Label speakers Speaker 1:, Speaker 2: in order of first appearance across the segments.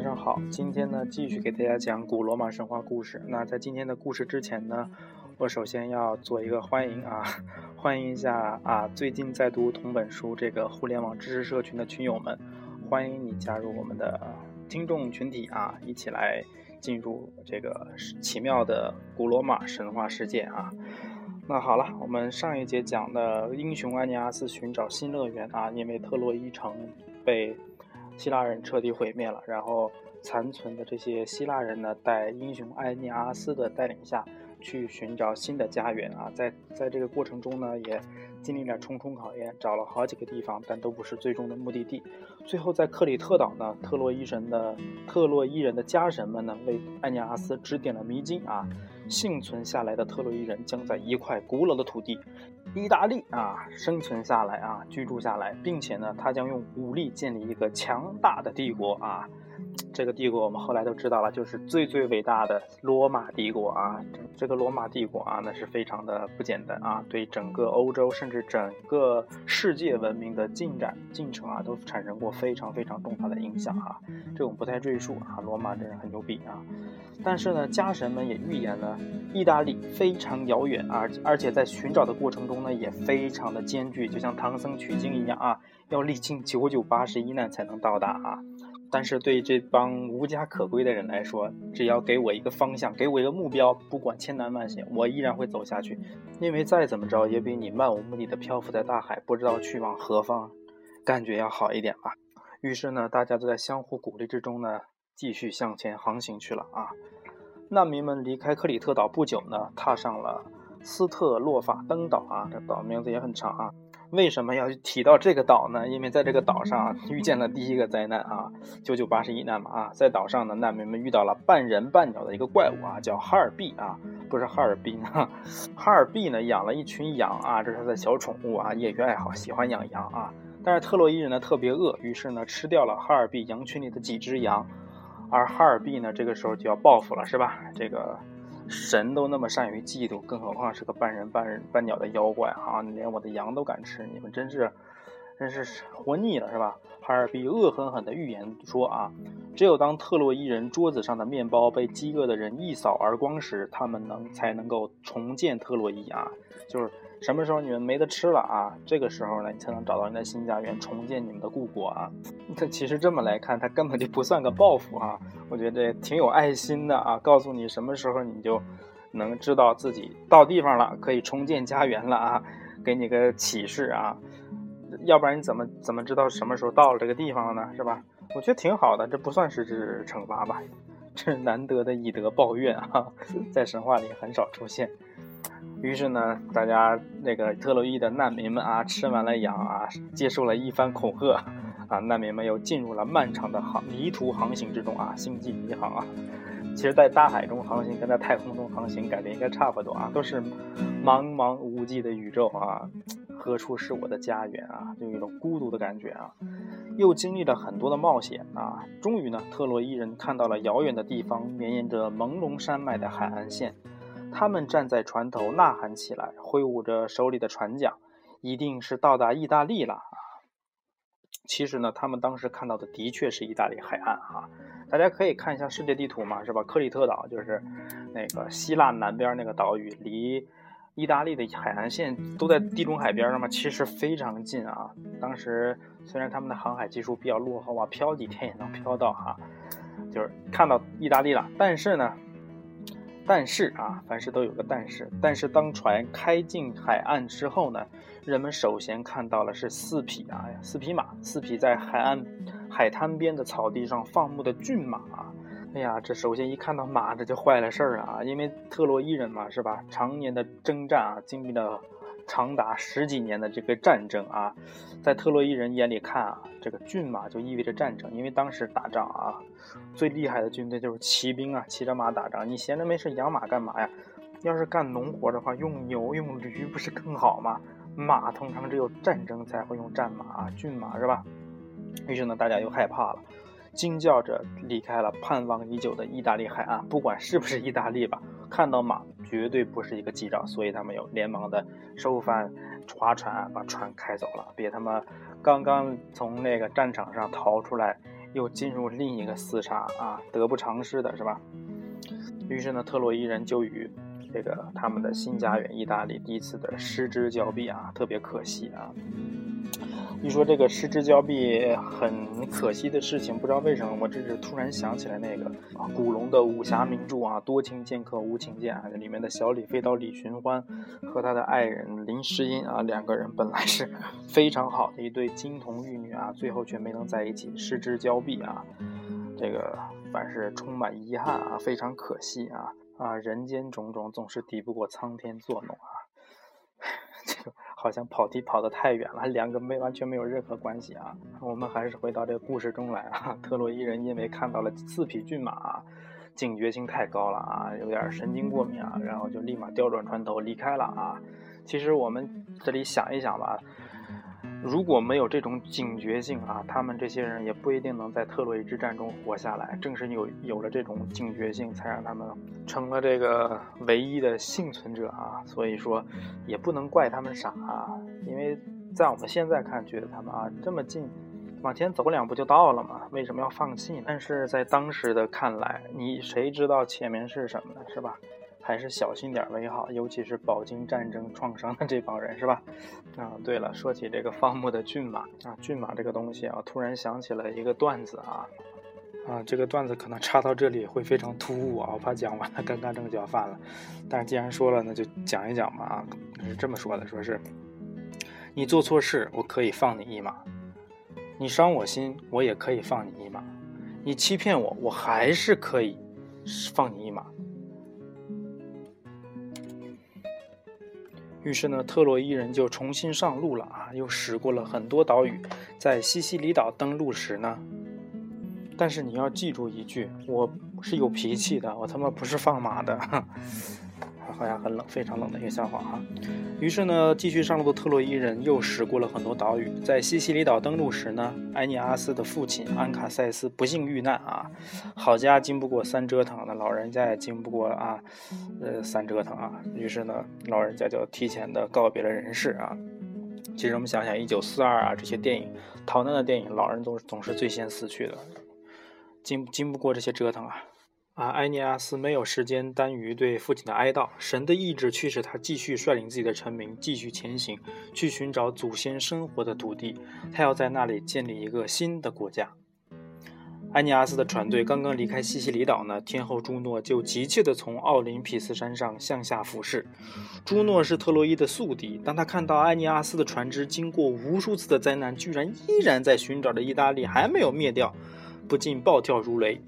Speaker 1: 晚上好，今天呢继续给大家讲古罗马神话故事。那在今天的故事之前呢，我首先要做一个欢迎啊，欢迎一下啊，最近在读同本书这个互联网知识社群的群友们，欢迎你加入我们的听众群体啊，一起来进入这个奇妙的古罗马神话世界啊。那好了，我们上一节讲的英雄安尼阿斯寻找新乐园啊，因为特洛伊城被希腊人彻底毁灭了，然后残存的这些希腊人呢，在英雄艾涅阿斯的带领下去寻找新的家园啊，在在这个过程中呢，也经历了重重考验，找了好几个地方，但都不是最终的目的地。最后在克里特岛呢，特洛伊神的特洛伊人的家神们呢，为安尼阿斯指点了迷津啊。幸存下来的特洛伊人将在一块古老的土地——意大利啊生存下来啊，居住下来，并且呢，他将用武力建立一个强大的帝国啊。这个帝国我们后来都知道了，就是最最伟大的罗马帝国啊！这这个罗马帝国啊，那是非常的不简单啊，对整个欧洲甚至整个世界文明的进展进程啊，都产生过非常非常重大的影响啊！这我们不太赘述啊，罗马真是很牛逼啊！但是呢，家神们也预言了意大利非常遥远啊，而且在寻找的过程中呢，也非常的艰巨，就像唐僧取经一样啊，要历经九九八十一难才能到达啊！但是对这帮无家可归的人来说，只要给我一个方向，给我一个目标，不管千难万险，我依然会走下去。因为再怎么着，也比你漫无目的的漂浮在大海，不知道去往何方，感觉要好一点吧。于是呢，大家都在相互鼓励之中呢，继续向前航行去了啊。难民们离开克里特岛不久呢，踏上了斯特洛法登岛啊，这岛名字也很长啊。为什么要提到这个岛呢？因为在这个岛上遇见了第一个灾难啊，九九八十一难嘛啊，在岛上呢，难民们遇到了半人半鸟的一个怪物啊，叫哈尔毕啊，不是哈尔滨啊，哈尔毕呢养了一群羊啊，这是他的小宠物啊，业余爱好，喜欢养羊啊。但是特洛伊人呢特别饿，于是呢吃掉了哈尔毕羊群里的几只羊，而哈尔毕呢这个时候就要报复了，是吧？这个。神都那么善于嫉妒，更何况是个半人半人半鸟的妖怪啊！你连我的羊都敢吃，你们真是，真是活腻了是吧？哈尔滨恶狠狠地预言说啊，只有当特洛伊人桌子上的面包被饥饿的人一扫而光时，他们能才能够重建特洛伊啊！就是什么时候你们没得吃了啊？这个时候呢，你才能找到你的新家园，重建你们的故国啊！他其实这么来看，他根本就不算个报复啊！我觉得挺有爱心的啊，告诉你什么时候你就能知道自己到地方了，可以重建家园了啊！给你个启示啊！要不然你怎么怎么知道什么时候到了这个地方了呢？是吧？我觉得挺好的，这不算是是惩罚吧？这是难得的以德报怨啊，在神话里很少出现。于是呢，大家那个特洛伊的难民们啊，吃完了羊啊，接受了一番恐吓啊，难民们又进入了漫长的航迷途航行之中啊，星际迷航啊。其实，在大海中航行跟在太空中航行感觉应该差不多啊，都是茫茫无际的宇宙啊。何处是我的家园啊？就有一种孤独的感觉啊！又经历了很多的冒险啊！终于呢，特洛伊人看到了遥远的地方，绵延着朦胧山脉的海岸线。他们站在船头呐喊起来，挥舞着手里的船桨，一定是到达意大利了啊！其实呢，他们当时看到的的确是意大利海岸啊！大家可以看一下世界地图嘛，是吧？克里特岛就是那个希腊南边那个岛屿，离。意大利的海岸线都在地中海边上嘛，其实非常近啊。当时虽然他们的航海技术比较落后啊，漂几天也能漂到哈，就是看到意大利了。但是呢，但是啊，凡事都有个但是。但是当船开进海岸之后呢，人们首先看到了是四匹啊，四匹马，四匹在海岸海滩边的草地上放牧的骏马。哎呀，这首先一看到马，这就坏了事儿啊！因为特洛伊人嘛，是吧？常年的征战啊，经历了长达十几年的这个战争啊，在特洛伊人眼里看啊，这个骏马就意味着战争，因为当时打仗啊，最厉害的军队就是骑兵啊，骑着马打仗。你闲着没事养马干嘛呀？要是干农活的话，用牛用驴不是更好吗？马通常只有战争才会用战马啊、骏马，是吧？于是呢，大家又害怕了。惊叫着离开了盼望已久的意大利海岸，不管是不是意大利吧，看到马绝对不是一个吉兆，所以他们又连忙的收帆划船，把船开走了。别他妈刚刚从那个战场上逃出来，又进入另一个厮杀啊，得不偿失的是吧？于是呢，特洛伊人就与这个他们的新家园意大利第一次的失之交臂啊，特别可惜啊。一说这个失之交臂很可惜的事情，不知道为什么，我这是突然想起来那个啊，古龙的武侠名著啊，《多情剑客无情剑》啊，里面的小李飞刀李寻欢和他的爱人林诗音啊，两个人本来是非常好的一对金童玉女啊，最后却没能在一起，失之交臂啊，这个凡是充满遗憾啊，非常可惜啊啊，人间种种总是敌不过苍天作弄啊。这个好像跑题跑得太远了，两个没完全没有任何关系啊。我们还是回到这个故事中来啊。特洛伊人因为看到了四匹骏马，警觉性太高了啊，有点神经过敏啊，然后就立马调转船头离开了啊。其实我们这里想一想吧。如果没有这种警觉性啊，他们这些人也不一定能在特洛伊之战中活下来。正是有有了这种警觉性，才让他们成了这个唯一的幸存者啊。所以说，也不能怪他们傻啊，因为在我们现在看，觉得他们啊这么近，往前走两步就到了嘛，为什么要放弃呢？但是在当时的看来，你谁知道前面是什么呢？是吧？还是小心点为好，尤其是饱经战争创伤的这帮人，是吧？啊，对了，说起这个放牧的骏马啊，骏马这个东西啊，突然想起了一个段子啊，啊，这个段子可能插到这里会非常突兀啊，我怕讲完了尴尬症就要犯了。但是既然说了，那就讲一讲嘛啊，是这么说的，说是你做错事，我可以放你一马；你伤我心，我也可以放你一马；你欺骗我，我还是可以放你一马。于是呢，特洛伊人就重新上路了啊，又驶过了很多岛屿，在西西里岛登陆时呢，但是你要记住一句，我是有脾气的，我他妈不是放马的。好像很冷，非常冷的一个笑话哈。于是呢，继续上路的特洛伊人又驶过了很多岛屿，在西西里岛登陆时呢，埃尼阿斯的父亲安卡塞斯不幸遇难啊。好家经不过三折腾，那老人家也经不过啊，呃，三折腾啊。于是呢，老人家就提前的告别了人世啊。其实我们想想，一九四二啊，这些电影逃难的电影，老人总总是最先死去的，经经不过这些折腾啊。啊，埃尼阿斯没有时间耽于对父亲的哀悼，神的意志驱使他继续率领自己的臣民继续前行，去寻找祖先生活的土地。他要在那里建立一个新的国家。埃尼阿斯的船队刚刚离开西西里岛呢，天后朱诺就急切地从奥林匹斯山上向下俯视。朱诺是特洛伊的宿敌，当他看到埃尼阿斯的船只经过无数次的灾难，居然依然在寻找着意大利，还没有灭掉，不禁暴跳如雷。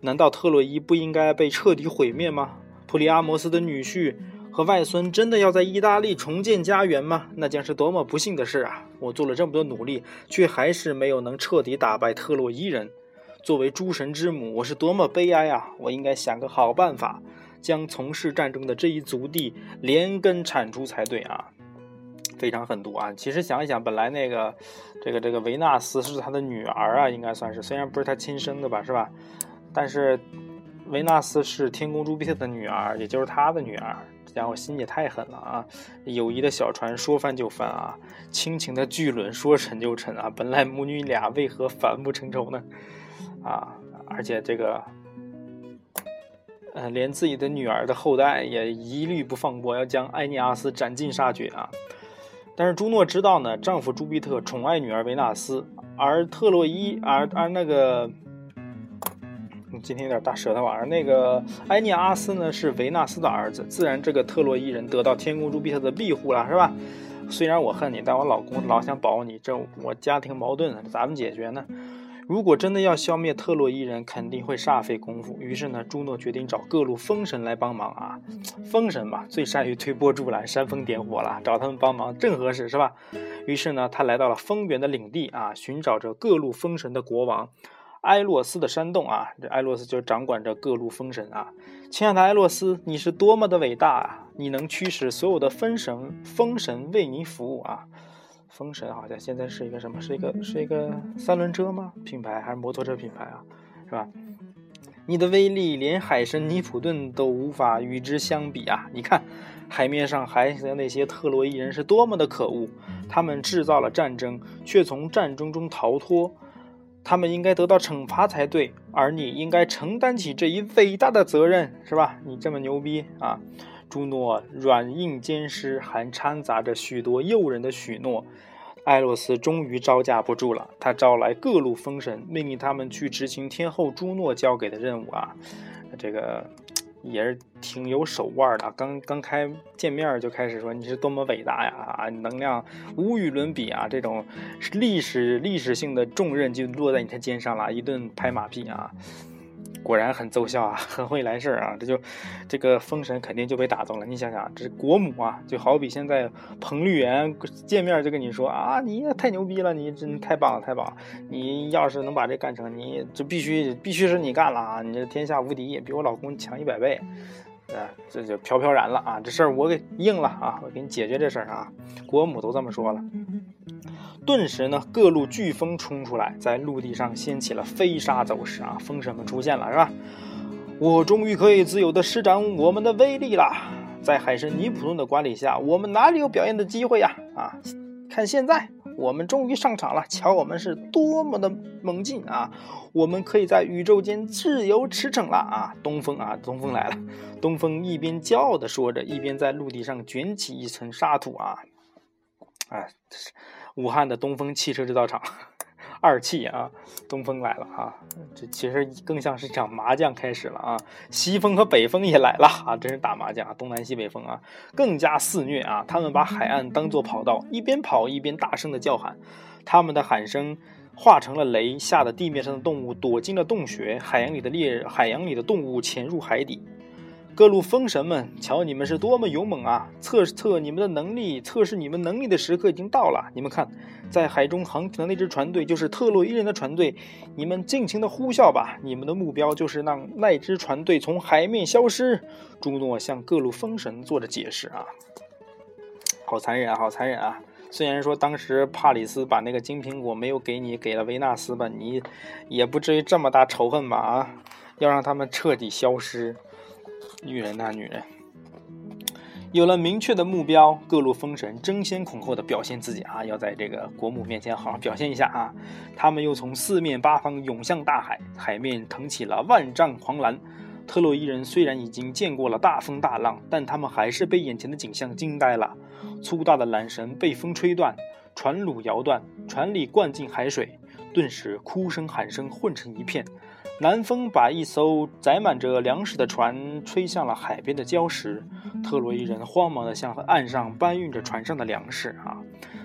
Speaker 1: 难道特洛伊不应该被彻底毁灭吗？普里阿摩斯的女婿和外孙真的要在意大利重建家园吗？那将是多么不幸的事啊！我做了这么多努力，却还是没有能彻底打败特洛伊人。作为诸神之母，我是多么悲哀啊！我应该想个好办法，将从事战争的这一族弟连根铲除才对啊！非常狠毒啊！其实想一想，本来那个这个这个维纳斯是他的女儿啊，应该算是，虽然不是他亲生的吧，是吧？但是，维纳斯是天宫朱庇特的女儿，也就是他的女儿。这家伙心也太狠了啊！友谊的小船说翻就翻啊，亲情的巨轮说沉就沉啊！本来母女俩为何反目成仇呢？啊！而且这个，呃，连自己的女儿的后代也一律不放过，要将埃尼阿斯斩尽杀绝啊！但是朱诺知道呢，丈夫朱庇特宠爱女儿维纳斯，而特洛伊，而而那个。今天有点大舌头啊！那个埃涅阿斯呢是维纳斯的儿子，自然这个特洛伊人得到天公朱庇特的庇护了，是吧？虽然我恨你，但我老公老想保你，这我家庭矛盾咋么解决呢？如果真的要消灭特洛伊人，肯定会煞费功夫。于是呢，朱诺决定找各路风神来帮忙啊！风神嘛，最善于推波助澜、煽风点火了，找他们帮忙正合适，是吧？于是呢，他来到了风原的领地啊，寻找着各路风神的国王。埃洛斯的山洞啊，这埃洛斯就掌管着各路风神啊。亲爱的埃洛斯，你是多么的伟大啊！你能驱使所有的风神，风神为你服务啊。风神好像现在是一个什么？是一个是一个三轮车吗？品牌还是摩托车品牌啊？是吧？你的威力连海神尼普顿都无法与之相比啊！你看，海面上还的那些特洛伊人是多么的可恶，他们制造了战争，却从战争中逃脱。他们应该得到惩罚才对，而你应该承担起这一伟大的责任，是吧？你这么牛逼啊！朱诺软硬兼施，还掺杂着许多诱人的许诺。艾洛斯终于招架不住了，他招来各路风神，命令他们去执行天后朱诺交给的任务啊！这个。也是挺有手腕的，刚刚开见面就开始说你是多么伟大呀啊，能量无与伦比啊，这种历史历史性的重任就落在你的肩上了，一顿拍马屁啊。果然很奏效啊，很会来事儿啊！这就这个封神肯定就被打动了。你想想，这是国母啊，就好比现在彭丽媛见面就跟你说啊，你太牛逼了，你真太棒了，太棒了！你要是能把这干成，你就必须必须是你干了啊！你这天下无敌，比我老公强一百倍，啊，这就飘飘然了啊！这事儿我给应了啊，我给你解决这事儿啊！国母都这么说了。顿时呢，各路飓风冲出来，在陆地上掀起了飞沙走石啊！风神们出现了，是吧？我终于可以自由地施展我们的威力了。在海神尼普顿的管理下，我们哪里有表演的机会呀？啊，看现在，我们终于上场了！瞧，我们是多么的猛进啊！我们可以在宇宙间自由驰骋了啊！东风啊，东风来了！东风一边骄傲地说着，一边在陆地上卷起一层沙土啊！哎，武汉的东风汽车制造厂，二汽啊，东风来了啊！这其实更像是场麻将开始了啊！西风和北风也来了啊！真是打麻将，东南西北风啊，更加肆虐啊！他们把海岸当做跑道，一边跑一边大声的叫喊，他们的喊声化成了雷，吓得地面上的动物躲进了洞穴，海洋里的猎海洋里的动物潜入海底。各路风神们，瞧你们是多么勇猛啊！测测你们的能力，测试你们能力的时刻已经到了。你们看，在海中航行的那支船队就是特洛伊人的船队。你们尽情的呼啸吧！你们的目标就是让那支船队从海面消失。朱诺向各路风神做着解释啊，好残忍啊，好残忍啊！虽然说当时帕里斯把那个金苹果没有给你，给了维纳斯吧，你也不至于这么大仇恨吧？啊，要让他们彻底消失。女人呐，女人，有了明确的目标，各路风神争先恐后的表现自己啊，要在这个国母面前好好表现一下啊！他们又从四面八方涌向大海，海面腾起了万丈狂澜。特洛伊人虽然已经见过了大风大浪，但他们还是被眼前的景象惊呆了。粗大的缆绳被风吹断，船橹摇断，船里灌进海水，顿时哭声喊声混成一片。南风把一艘载满着粮食的船吹向了海边的礁石，特洛伊人慌忙地向岸上搬运着船上的粮食啊，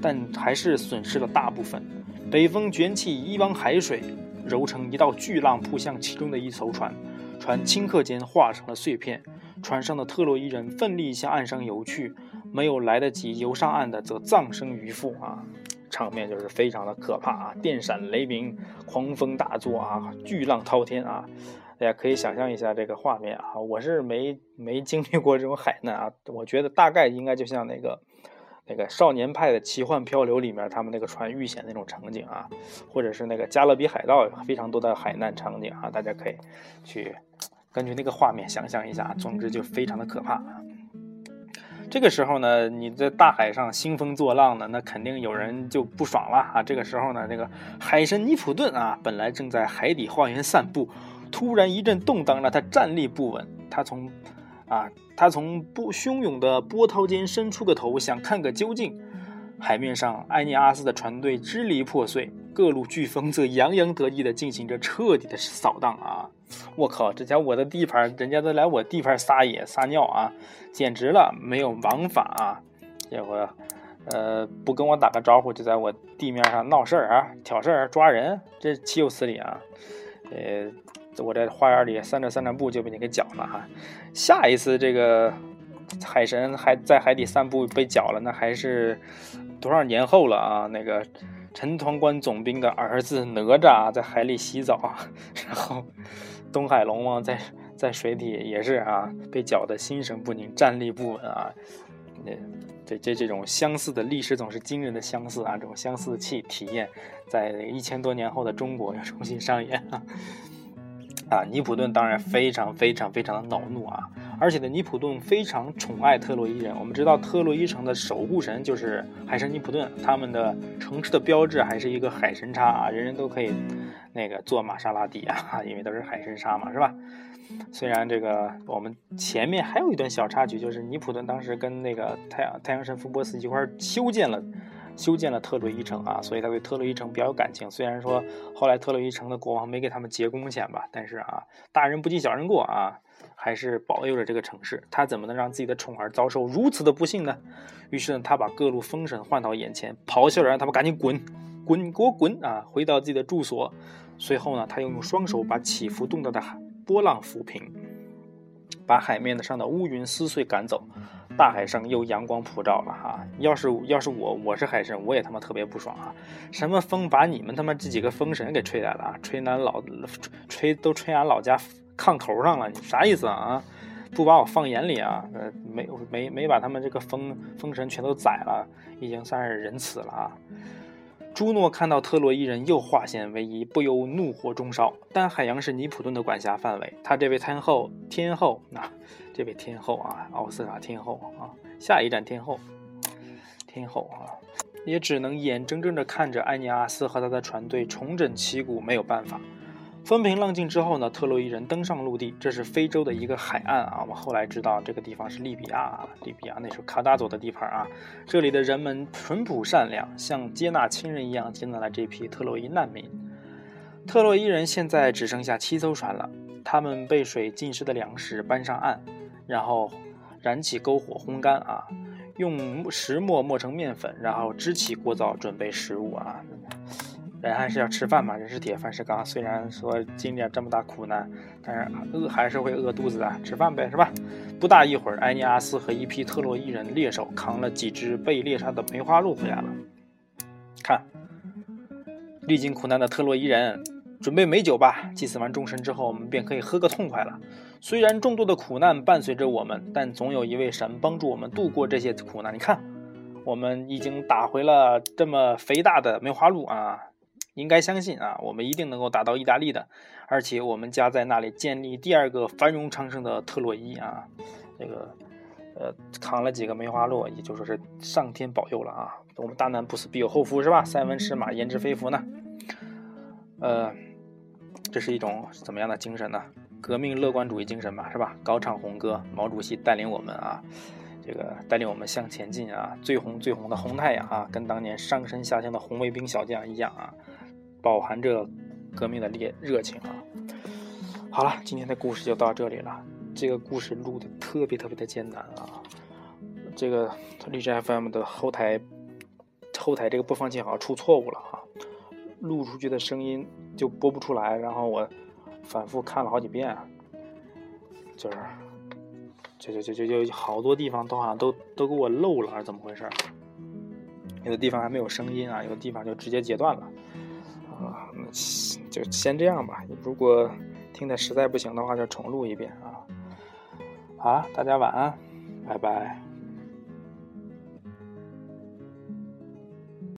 Speaker 1: 但还是损失了大部分。北风卷起一汪海水，揉成一道巨浪扑向其中的一艘船，船顷刻间化成了碎片。船上的特洛伊人奋力向岸上游去，没有来得及游上岸的则葬身鱼腹啊。场面就是非常的可怕啊！电闪雷鸣，狂风大作啊，巨浪滔天啊！大家可以想象一下这个画面啊！我是没没经历过这种海难啊，我觉得大概应该就像那个那个少年派的奇幻漂流里面他们那个船遇险那种场景啊，或者是那个加勒比海盗非常多的海难场景啊，大家可以去根据那个画面想象一下。总之就非常的可怕。这个时候呢，你在大海上兴风作浪呢，那肯定有人就不爽了啊！这个时候呢，这个海神尼普顿啊，本来正在海底花园散步，突然一阵动荡，让他站立不稳。他从啊，他从波汹涌的波涛间伸出个头，想看个究竟。海面上，埃涅阿斯的船队支离破碎，各路飓风则洋洋得意地进行着彻底的扫荡啊！我靠，这家我的地盘，人家都来我地盘撒野撒尿啊，简直了，没有王法啊！结果，呃，不跟我打个招呼，就在我地面上闹事儿啊，挑事儿，抓人，这岂有此理啊！呃，我在花园里散着散着步就被你给搅了哈！下一次这个海神还在海底散步被搅了，那还是多少年后了啊？那个陈塘关总兵的儿子哪吒在海里洗澡，然后。东海龙王在在水底也是啊，被搅得心神不宁，站立不稳啊。那这这这种相似的历史总是惊人的相似啊，这种相似的气体验，在一千多年后的中国又重新上演啊。啊，尼普顿当然非常非常非常的恼怒啊，而且呢，尼普顿非常宠爱特洛伊人。我们知道特洛伊城的守护神就是海神尼普顿，他们的城市的标志还是一个海神叉啊，人人都可以那个做玛莎拉蒂啊，因为都是海神叉嘛，是吧？虽然这个我们前面还有一段小插曲，就是尼普顿当时跟那个太阳太阳神福波斯一块修建了。修建了特洛伊城啊，所以他对特洛伊城比较有感情。虽然说后来特洛伊城的国王没给他们结工钱吧，但是啊，大人不计小人过啊，还是保佑了这个城市。他怎么能让自己的宠儿遭受如此的不幸呢？于是呢，他把各路封神唤到眼前，咆哮着让他们赶紧滚，滚，给我滚啊！回到自己的住所。随后呢，他又用双手把起伏动荡的波浪抚平，把海面上的乌云撕碎赶走。大海上又阳光普照了哈！要是要是我我是海神，我也他妈特别不爽啊！什么风把你们他妈这几个风神给吹来了啊？吹俺老吹都吹俺老家炕头上了，你啥意思啊？不把我放眼里啊？呃，没没没把他们这个风风神全都宰了，已经算是仁慈了啊！朱诺看到特洛伊人又化险为夷，不由怒火中烧。但海洋是尼普顿的管辖范围，他这位天后天后那。这位天后啊，奥斯卡天后啊，下一站天后，天后啊，也只能眼睁睁地看着埃尼阿斯和他的船队重整旗鼓，没有办法。风平浪静之后呢，特洛伊人登上陆地，这是非洲的一个海岸啊。我后来知道这个地方是利比亚，利比亚那时候卡达佐的地盘啊。这里的人们淳朴善良，像接纳亲人一样接纳了这批特洛伊难民。特洛伊人现在只剩下七艘船了，他们被水浸湿的粮食搬上岸。然后燃起篝火烘干啊，用石磨磨成面粉，然后支起锅灶准备食物啊。人还是要吃饭嘛，人是铁，饭是钢。虽然说经历了这么大苦难，但是饿还是会饿肚子的，吃饭呗，是吧？不大一会儿，埃尼阿斯和一批特洛伊人猎手扛了几只被猎杀的梅花鹿回来了。看，历经苦难的特洛伊人。准备美酒吧，祭祀完众神之后，我们便可以喝个痛快了。虽然众多的苦难伴随着我们，但总有一位神帮助我们度过这些苦难。你看，我们已经打回了这么肥大的梅花鹿啊！应该相信啊，我们一定能够打到意大利的，而且我们家在那里建立第二个繁荣昌盛的特洛伊啊！这个，呃，扛了几个梅花鹿，也就说是上天保佑了啊！我们大难不死必有后福，是吧？塞翁失马，焉知非福呢？呃。这是一种怎么样的精神呢？革命乐观主义精神吧，是吧？高唱红歌，毛主席带领我们啊，这个带领我们向前进啊，最红最红的红太阳啊，跟当年上山下乡的红卫兵小将一样啊，饱含着革命的烈热情啊。好了，今天的故事就到这里了。这个故事录的特别特别的艰难啊，这个荔枝 FM 的后台后台这个播放器好像出错误了啊。录出去的声音就播不出来，然后我反复看了好几遍，就是，就就就就就好多地方都好像都都给我漏了，还是怎么回事？有的地方还没有声音啊，有的地方就直接截断了，啊，那就先这样吧。如果听的实在不行的话，就重录一遍啊。好，大家晚安，拜拜。